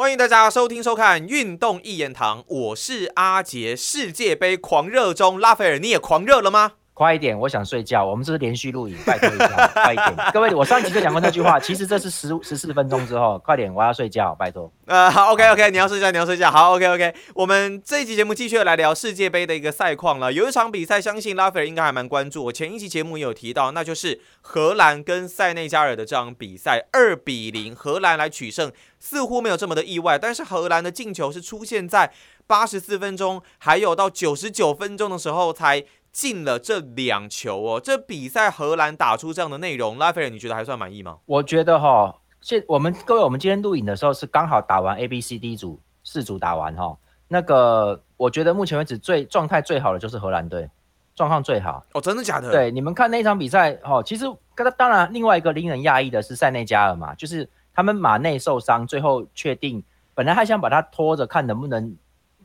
欢迎大家收听收看《运动一言堂》，我是阿杰。世界杯狂热中，拉斐尔，你也狂热了吗？快一点，我想睡觉。我们这是连续录影，拜托一下，快一点。各位，我上一集就讲过那句话，其实这是十十四分钟之后，快点，我要睡觉，拜托。呃，好，OK OK，你要睡觉，你要睡觉。好，OK OK，我们这一集节目继续来聊世界杯的一个赛况了。有一场比赛，相信拉斐尔应该还蛮关注。我前一期节目也有提到，那就是荷兰跟塞内加尔的这场比赛，二比零，荷兰来取胜，似乎没有这么的意外。但是荷兰的进球是出现在八十四分钟，还有到九十九分钟的时候才。进了这两球哦，这比赛荷兰打出这样的内容，拉斐尔你觉得还算满意吗？我觉得哈，现我们各位，我们今天录影的时候是刚好打完 A、B、C、D 组四组打完哈，那个我觉得目前为止最状态最好的就是荷兰队，状况最好哦，真的假的？对，你们看那场比赛哈，其实刚当然另外一个令人讶异的是塞内加尔嘛，就是他们马内受伤，最后确定本来还想把他拖着看能不能。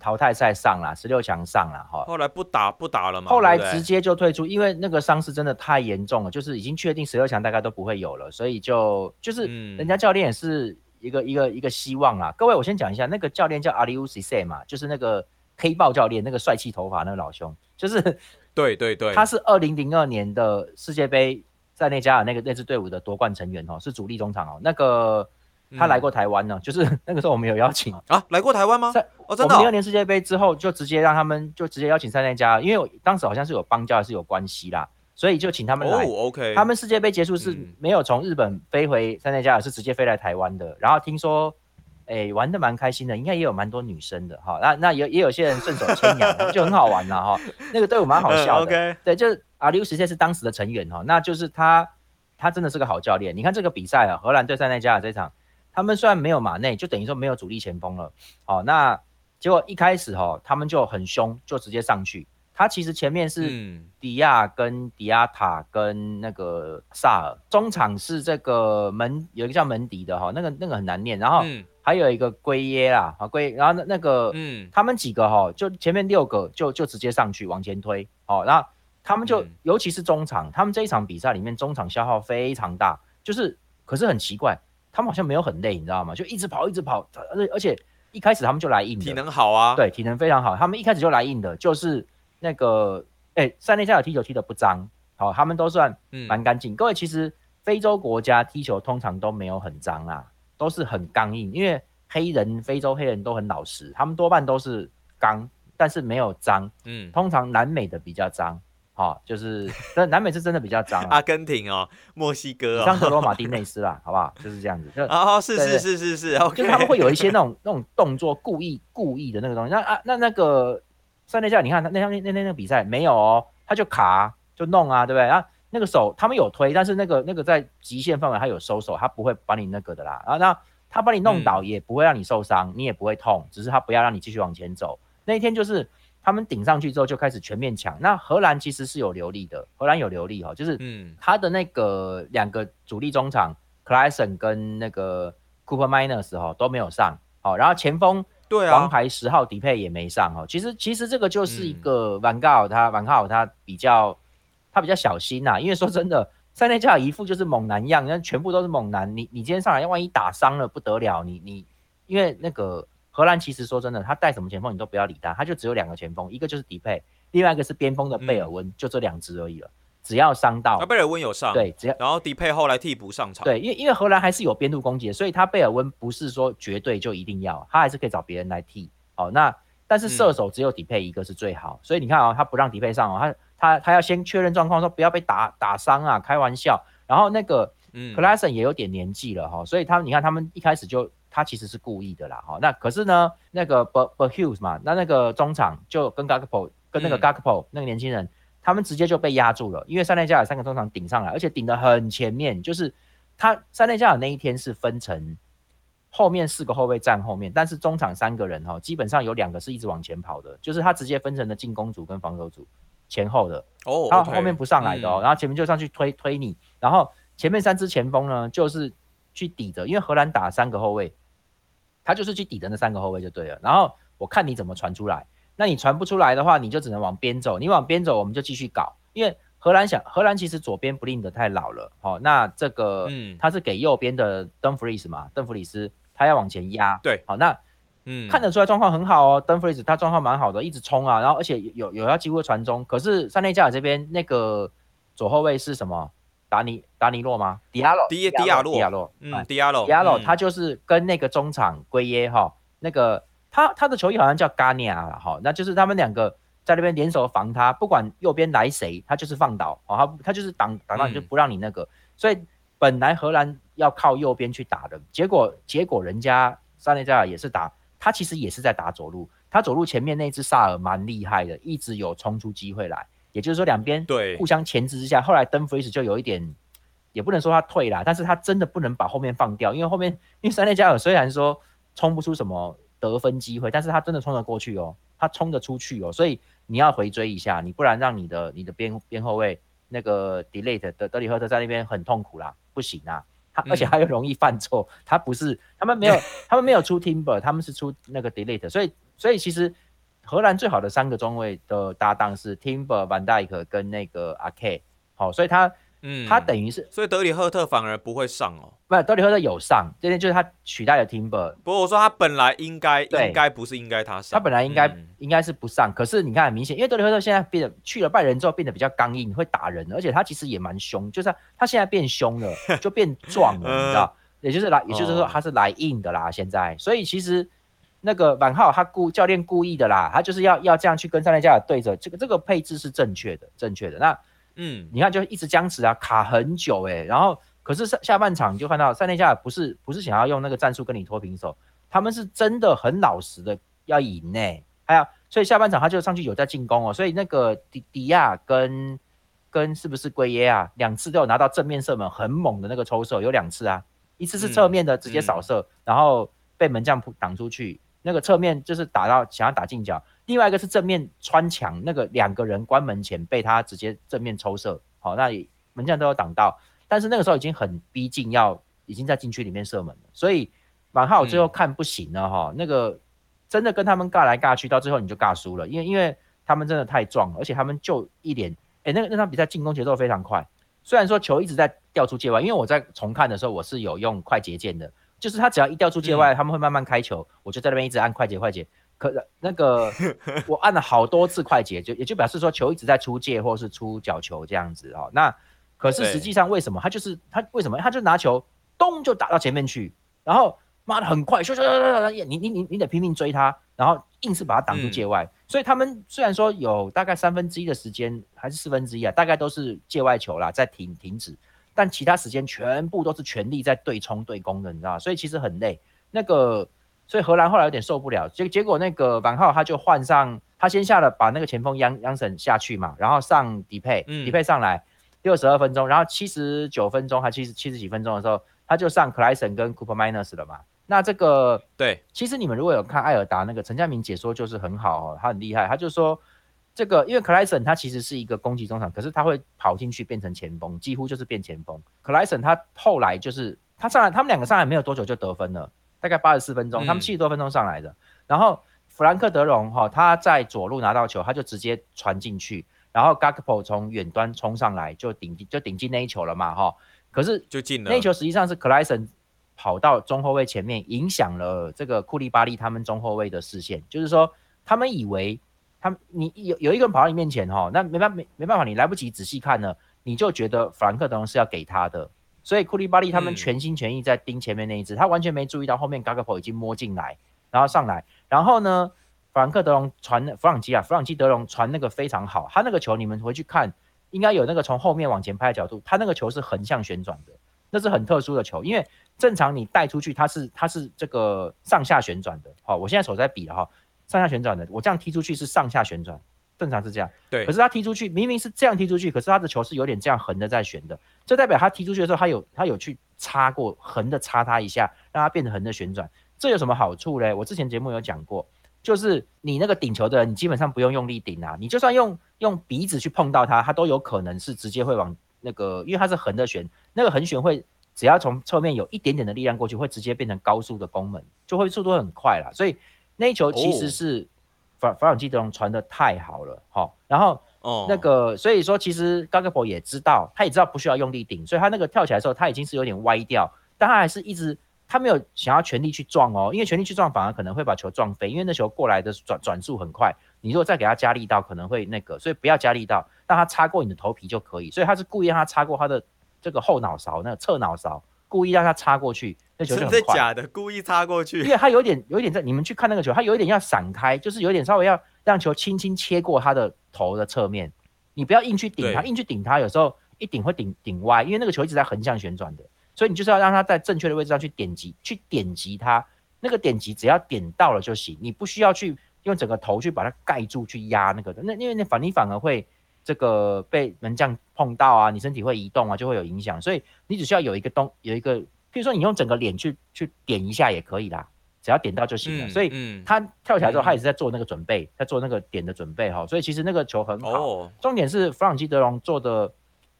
淘汰赛上了，十六强上了哈，后来不打不打了嘛，后来直接就退出，因为那个伤势真的太严重了，就是已经确定十六强大概都不会有了，所以就就是人家教练也是一个一个一个希望啊。各位，我先讲一下，那个教练叫阿里乌西塞嘛，就是那个黑豹教练，那个帅气头发那个老兄，就是对对对，他是二零零二年的世界杯在内加尔那个那支队伍的夺冠成员哦，是主力中场哦，那个。他来过台湾呢，就是那个时候我们有邀请啊，来过台湾吗？在哦，真的。我们零二年世界杯之后，就直接让他们就直接邀请塞内加，因为当时好像是有邦交还是有关系啦，所以就请他们来。OK。他们世界杯结束是没有从日本飞回塞内加尔，是直接飞来台湾的。然后听说，哎，玩的蛮开心的，应该也有蛮多女生的哈。那那也也有些人顺手牵羊，就很好玩了哈。那个队伍蛮好笑的。OK。对，就是阿里乌实在是当时的成员哈，那就是他，他真的是个好教练。你看这个比赛啊，荷兰对塞内加尔这场。他们虽然没有马内，就等于说没有主力前锋了。好，那结果一开始哈，他们就很凶，就直接上去。他其实前面是迪亚跟迪亚塔跟那个萨尔，中场是这个门有一个叫门迪的哈，那个那个很难念。然后还有一个圭耶啦，啊圭，然后那那个嗯，他们几个哈，就前面六个就就直接上去往前推。哦，然后他们就尤其是中场，他们这一场比赛里面中场消耗非常大，就是可是很奇怪。他们好像没有很累，你知道吗？就一直跑，一直跑，而而且一开始他们就来硬的，体能好啊，对，体能非常好。他们一开始就来硬的，就是那个，哎，塞内加尔踢球踢得不脏，好，他们都算蛮干净。各位，其实非洲国家踢球通常都没有很脏啊，都是很刚硬，因为黑人非洲黑人都很老实，他们多半都是刚，但是没有脏。嗯，通常南美的比较脏。好，就是，但南美是真的比较脏。阿根廷哦，墨西哥哦，像德罗马 丁内斯啦，好不好？就是这样子。哦，是是是是是，就是他们会有一些那种那种动作，故意故意的那个东西。那啊，那那个塞内加尔，你看那那那那那个比赛没有哦，他就卡就弄啊，对不对？然后那个手他们有推，但是那个那个在极限范围他有收手，他不会把你那个的啦。然后那他把你弄倒也不会让你受伤，你也不会痛，只是他不要让你继续往前走。那一天就是。他们顶上去之后就开始全面抢。那荷兰其实是有流力的，荷兰有流力哈，就是嗯，他的那个两个主力中场 c l a s e n 跟那个 Cooper Miners 哈都没有上，好，然后前锋对啊，王牌十号迪佩也没上哦。其实其实这个就是一个万高尔他万高尔他比较他比较小心呐，因为说真的，塞内加尔一副就是猛男样，那全部都是猛男，你你今天上来要万一打伤了不得了，你你因为那个。荷兰其实说真的，他带什么前锋你都不要理他，他就只有两个前锋，一个就是迪佩，另外一个是边锋的贝尔温，就这两支而已了。只要伤到，贝尔温有上，对，只要然后迪佩后来替补上场，对，因为因为荷兰还是有边路攻击，所以他贝尔温不是说绝对就一定要，他还是可以找别人来替。哦，那但是射手只有迪佩一个是最好，所以你看啊，他不让迪佩上哦，他他他要先确认状况，说不要被打打伤啊，开玩笑。然后那个嗯，克拉森也有点年纪了哈，所以他你看他们一开始就。他其实是故意的啦，哈，那可是呢，那个 b b Hughes 嘛，那那个中场就跟 Gakpo 跟那个 Gakpo 那个年轻人，他们直接就被压住了，因为三内加尔三个中场顶上来，而且顶得很前面，就是他三内加尔那一天是分成后面四个后卫站后面，但是中场三个人哈，基本上有两个是一直往前跑的，就是他直接分成了进攻组跟防守组前后的哦，他后面不上来的哦，然后前面就上去推推你，然后前面三支前锋呢就是去抵着，因为荷兰打三个后卫。他就是去抵的那三个后卫就对了，然后我看你怎么传出来，那你传不出来的话，你就只能往边走，你往边走，我们就继续搞。因为荷兰想，荷兰其实左边不令的太老了，好，那这个嗯，他是给右边的邓弗里斯嘛，邓弗里斯，他要往前压。对，好，那嗯，看得出来状况很好哦，登弗里斯他状况蛮好的，一直冲啊，然后而且有有要几乎传中，可是塞内加尔这边那个左后卫是什么？达尼达尼洛吗？迪亚洛，迪迪亚洛，迪亚洛，嗯，迪亚洛，迪亚洛，他就是跟那个中场圭耶哈，那个他他的球衣好像叫嘎尼亚了哈，那就是他们两个在那边联手防他，不管右边来谁，他就是放倒，哦，他他就是挡挡到你就不让你那个，所以本来荷兰要靠右边去打的，结果结果人家萨内加尔也是打，他其实也是在打左路，他左路前面那只萨尔蛮厉害的，一直有冲出机会来。也就是说，两边对互相钳制之下，后来登弗里斯就有一点，也不能说他退啦，但是他真的不能把后面放掉，因为后面因为三内加尔虽然说冲不出什么得分机会，但是他真的冲得过去哦，他冲得出去哦，所以你要回追一下，你不然让你的你的边边后卫那个 delete 的德里赫特在那边很痛苦啦，不行啊，他而且他又容易犯错，他不是他们没有 他们没有出 timber，他们是出那个 delete，所以所以其实。荷兰最好的三个中卫的搭档是 Timber、Van Dijk 跟那个阿 K，好，所以他，嗯，他等于是，所以德里赫特反而不会上哦，不，德里赫特有上，这边就是他取代了 Timber。不过我说他本来应该，应该不是应该他上，他本来应该应该是不上，可是你看很明显，因为德里赫特现在变得去了拜仁之后变得比较刚硬，会打人，而且他其实也蛮凶，就是他现在变凶了，就变壮了，你知道，也就是来，也就是说他是来硬的啦，现在，所以其实。那个满浩他故教练故意的啦，他就是要要这样去跟三内加尔对着，这个这个配置是正确的，正确的。那嗯，你看就一直僵持啊，卡很久哎，然后可是下下半场就看到三内加尔不是不是想要用那个战术跟你拖平手，他们是真的很老实的要赢呢。还有，所以下半场他就上去有在进攻哦，所以那个迪迪亚跟跟是不是圭耶啊，两次都有拿到正面射门很猛的那个抽射，有两次啊，一次是侧面的直接扫射，然后被门将扑挡出去。那个侧面就是打到想要打进角，另外一个是正面穿墙，那个两个人关门前被他直接正面抽射，好，那门将都有挡到，但是那个时候已经很逼近，要已经在禁区里面射门了，所以马浩最后看不行了哈，那个真的跟他们尬来尬去，到最后你就尬输了，因为因为他们真的太壮了，而且他们就一点，哎，那个那场比赛进攻节奏非常快，虽然说球一直在掉出界外，因为我在重看的时候我是有用快捷键的。就是他只要一掉出界外，他们会慢慢开球，我就在那边一直按快捷快捷。可那个我按了好多次快捷，就也就表示说球一直在出界或是出角球这样子哦。那可是实际上为什么他就是他为什么他就拿球咚就打到前面去，然后妈的很快，咻咻咻咻咻，你你你你得拼命追他，然后硬是把他挡住界外。所以他们虽然说有大概三分之一的时间还是四分之一啊，大概都是界外球啦，在停停止。但其他时间全部都是全力在对冲对攻的，你知道吗？所以其实很累。那个，所以荷兰后来有点受不了，结结果那个王浩他就换上，他先下了把那个前锋央央神下去嘛，然后上迪佩，迪佩上来六十二分钟，然后七十九分钟还七十七十几分钟的时候，他就上克莱森跟 Cooper Minus 了嘛。那这个对，其实你们如果有看艾尔达那个陈佳明解说，就是很好哦，他很厉害，他就说。这个因为克莱森他其实是一个攻击中场，可是他会跑进去变成前锋，几乎就是变前锋。克莱森他后来就是他上来，他们两个上来没有多久就得分了，大概八十四分钟，他们七十多分钟上来的。然后弗兰克德隆哈他在左路拿到球，他就直接传进去，然后 Gakpo 从远端冲上来就顶就顶进那一球了嘛哈。可是就进了那一球实际上是克莱森跑到中后卫前面，影响了这个库利巴利他们中后卫的视线，就是说他们以为。他你有有一个人跑到你面前哈，那没办没没办法，你来不及仔细看呢，你就觉得弗兰克德隆是要给他的，所以库利巴利他们全心全意在盯前面那一只，他完全没注意到后面 g p o 已经摸进来，然后上来，然后呢，弗兰克德隆传弗朗基啊，弗朗基德隆传那个非常好，他那个球你们回去看，应该有那个从后面往前拍的角度，他那个球是横向旋转的，那是很特殊的球，因为正常你带出去，它是它是这个上下旋转的，好，我现在手在比了哈。上下旋转的，我这样踢出去是上下旋转，正常是这样。对。可是他踢出去明明是这样踢出去，可是他的球是有点这样横的在旋的，这代表他踢出去的时候，他有他有去擦过横的擦他一下，让他变成横的旋转。这有什么好处嘞？我之前节目有讲过，就是你那个顶球的人，你基本上不用用力顶啊，你就算用用鼻子去碰到它，它都有可能是直接会往那个，因为它是横的旋，那个横旋会只要从侧面有一点点的力量过去，会直接变成高速的攻门，就会速度很快啦，所以。那一球其实是弗弗朗基德隆传的太好了，好，然后那个所以说其实高格博也知道，他也知道不需要用力顶，所以他那个跳起来的时候他已经是有点歪掉，但他还是一直他没有想要全力去撞哦，因为全力去撞反而可能会把球撞飞，因为那球过来的转转速很快，你如果再给他加力道，可能会那个，所以不要加力道，让他擦过你的头皮就可以。所以他是故意让他擦过他的这个后脑勺，那个侧脑勺，故意让他插过去，那球就真很快。的假的？故意插过去因去？为他有点有一点在，你们去看那个球，他有一点要闪开，就是有点稍微要让球轻轻切过他的头的侧面，你不要硬去顶他，硬去顶他，有时候一顶会顶顶歪，因为那个球一直在横向旋转的，所以你就是要让他在正确的位置上去点击，去点击他，那个点击只要点到了就行，你不需要去用整个头去把它盖住去压那个的，那因为那反你反而会这个被门将碰到啊，你身体会移动啊，就会有影响，所以你只需要有一个东有一个，譬如说你用整个脸去去点一下也可以啦，只要点到就行了，所以。嗯，他跳起来之后，嗯他也是在做那个准备，在做那个点的准备哈，所以其实那个球很好。哦，重点是弗朗基德隆做的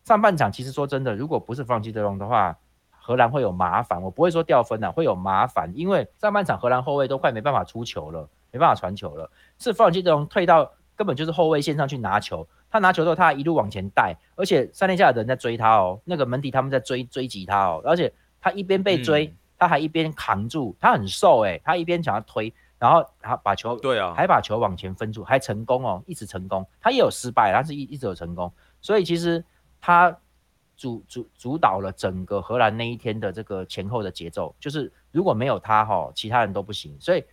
上半场，其实说真的，如果不是弗朗基德隆的话，荷兰会有麻烦。我不会说掉分啊，会有麻烦，因为上半场荷兰后卫都快没办法出球了，没办法传球了，是弗朗基德隆退到根本就是后卫线上去拿球。他拿球之后，他还一路往前带，而且塞内加尔的人在追他哦，那个门迪他们在追追击他哦，而且他一边被追，嗯他还一边扛住，他很瘦诶、他一边想要推，然后他把球对啊，还把球往前分住，还成功哦，一直成功。他也有失败，但是一一直有成功。所以其实他主主主导了整个荷兰那一天的这个前后的节奏，就是如果没有他哈、其他人都不行。所以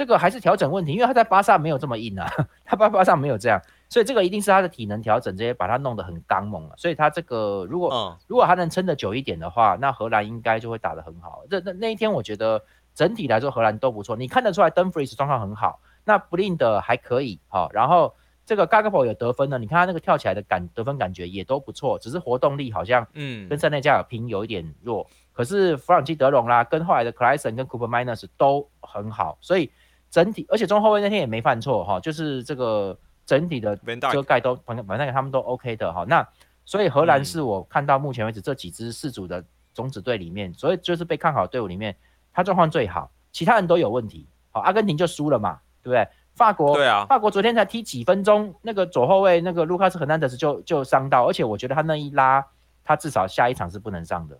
这个还是调整问题，因为他在巴萨没有这么硬啊，他巴巴萨没有这样，所以这个一定是他的体能调整这些把他弄得很刚猛了、所以他这个如果嗯，如果他能撑得久一点的话，那荷兰应该就会打得很好。这那那一天，我觉得整体来说荷兰都不错，你看得出来 Dunfries 状况很好，那 Blind 还可以，好、然后这个 Gagpo 有得分呢，你看他那个跳起来的感得分感觉也都不错，只是活动力好像嗯跟塞内加尔拼有一点弱。可是弗朗基德隆啦，跟后来的 c l a s s e n 跟 Cooper Minus 都很好，所以整体而且中后卫那天也没犯错哈、就是这个整体的遮盖都反正反正他们都 OK 的哈。那所以荷兰嗯是我看到目前为止这几支四组的种子队里面，所以就是被看好队伍里面，他状况最好，其他人都有问题。好，阿根廷就输了嘛，对不对？法国对啊，法国昨天才踢几分钟，那个左后卫那个卢卡斯·赫南德斯就就伤到，而且我觉得他那一拉，他至少下一场是不能上的，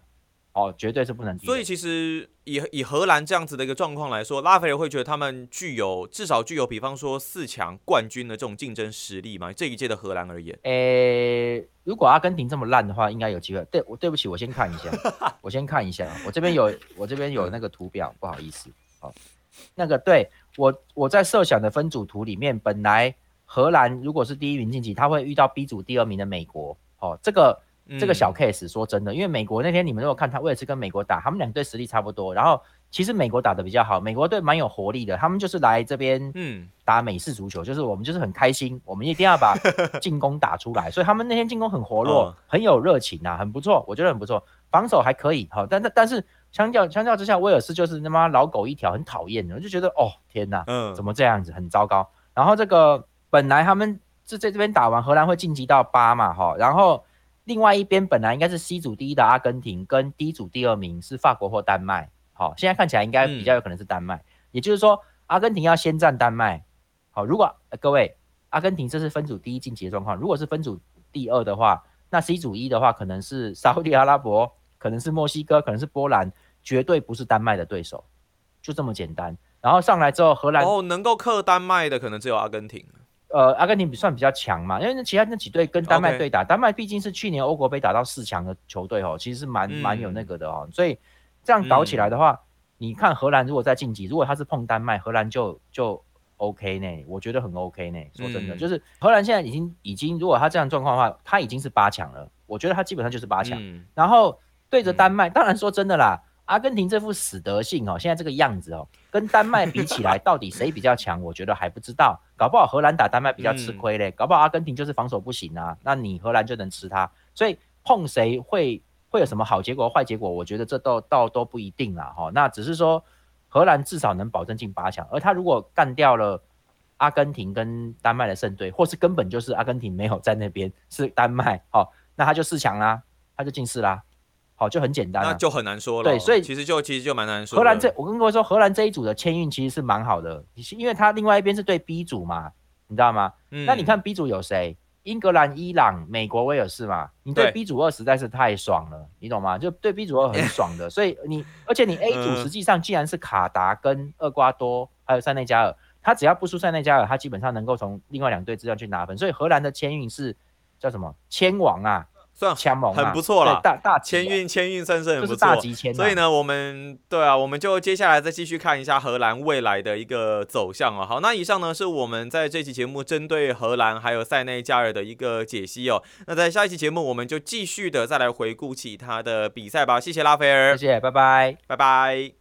哦，绝对是不能。所以其实以以荷兰这样子的一个状况来说，拉斐尔会觉得他们具有至少具有，比方说四强冠军的这种竞争实力嘛？这一届的荷兰而言，诶，如果阿根廷这么烂的话，应该有机会。对，我对不起，我先看一下，我先看一下，我这边有我这边有那个图表，不好意思，好，那个对我我在设想的分组图里面，本来荷兰如果是第一名晋级，他会遇到 B 组第二名的美国，哦，这个这个小嗯 case 说真的，因为美国那天你们如果看他，威尔士跟美国打，他们两队实力差不多，然后其实美国打的比较好，美国队蛮有活力的，他们就是来这边嗯。打美式足球，就是我们就是很开心，我们一定要把 进攻打出来，所以他们那天进攻很活络，嗯很有热情啊，很不错，我觉得很不错，防守还可以，好，但但但是相较相较之下，威尔士就是他妈老狗一条，很讨厌的，我就觉得哦天哪，嗯，怎么这样子，很糟糕。然后这个本来他们是在这边打完，荷兰会晋级到八嘛，哈，然后另外一边本来应该是 C 组第一的阿根廷，跟 D 组第二名是法国或丹麦，好，现在看起来应该比较有可能是丹麦，也就是说阿根廷要先战丹麦，好，如果、呃各位阿根廷这是分组第一晋级的状况，如果是分组第二的话，那 C 组一的话可能是沙特阿拉伯，可能是墨西哥，可能是波兰，绝对不是丹麦的对手，就这么简单。然后上来之后，荷兰哦，能够克丹麦的可能只有阿根廷。呃，阿根廷比算比较强嘛，因为那其他那几队跟丹麦对打丹麦毕竟是去年欧国杯打到四强的球队哦，其实是蛮蛮有那个的哦，所以这样搞起来的话，你看荷兰如果再晋级，如果他是碰丹麦，荷兰就就 OK 呢，我觉得很 OK 呢。说真的，嗯。就是荷兰现在已经已经，如果他这样状况的话，他已经是八强了，我觉得他基本上就是八强。嗯。然后对着丹麦，当然说真的啦，阿根廷这副死德性哦，现在这个样子哦，跟丹麦比起来，到底谁比较强？我觉得还不知道，搞不好荷兰打丹麦比较吃亏嘞，搞不好阿根廷就是防守不行啊，那你荷兰就能吃它，所以碰谁会会有什么好结果、坏结果，我觉得这都倒都不一定啦哈。那只是说荷兰至少能保证进八强，而他如果干掉了。阿根廷跟丹麦的胜队，或是根本就是阿根廷没有在那边，是丹麦，好、那他就四强啦，他就进四啦，好，就很简单了。那就很难说了。对所以其实就其实就蛮难说。荷兰这，我跟各位说，荷兰这一组的签运其实是蛮好的，因为他另外一边是对 B 组嘛，你知道吗？嗯，那你看 B 组有谁？英格兰、伊朗、美国、威尔士嘛，你对 B 组二实在是太爽了，你懂吗？就对 B 组二很爽的，所以你而且你 A 组实际上既然是卡达跟厄瓜多还有塞内加尔，他只要不输塞内加尔，他基本上能够从另外两队之上去拿分，所以荷兰的签运是叫什么签王啊？算强猛，很不错了。大大签运签运算是很不错。所以呢，我们对啊，我们就接下来再继续看一下荷兰未来的一个走向哦。好，那以上呢是我们在这期节目针对荷兰还有塞内加尔的一个解析哦。那在下一期节目，我们就继续的再来回顾其他的比赛吧。谢谢拉斐尔，谢谢，拜拜，拜拜。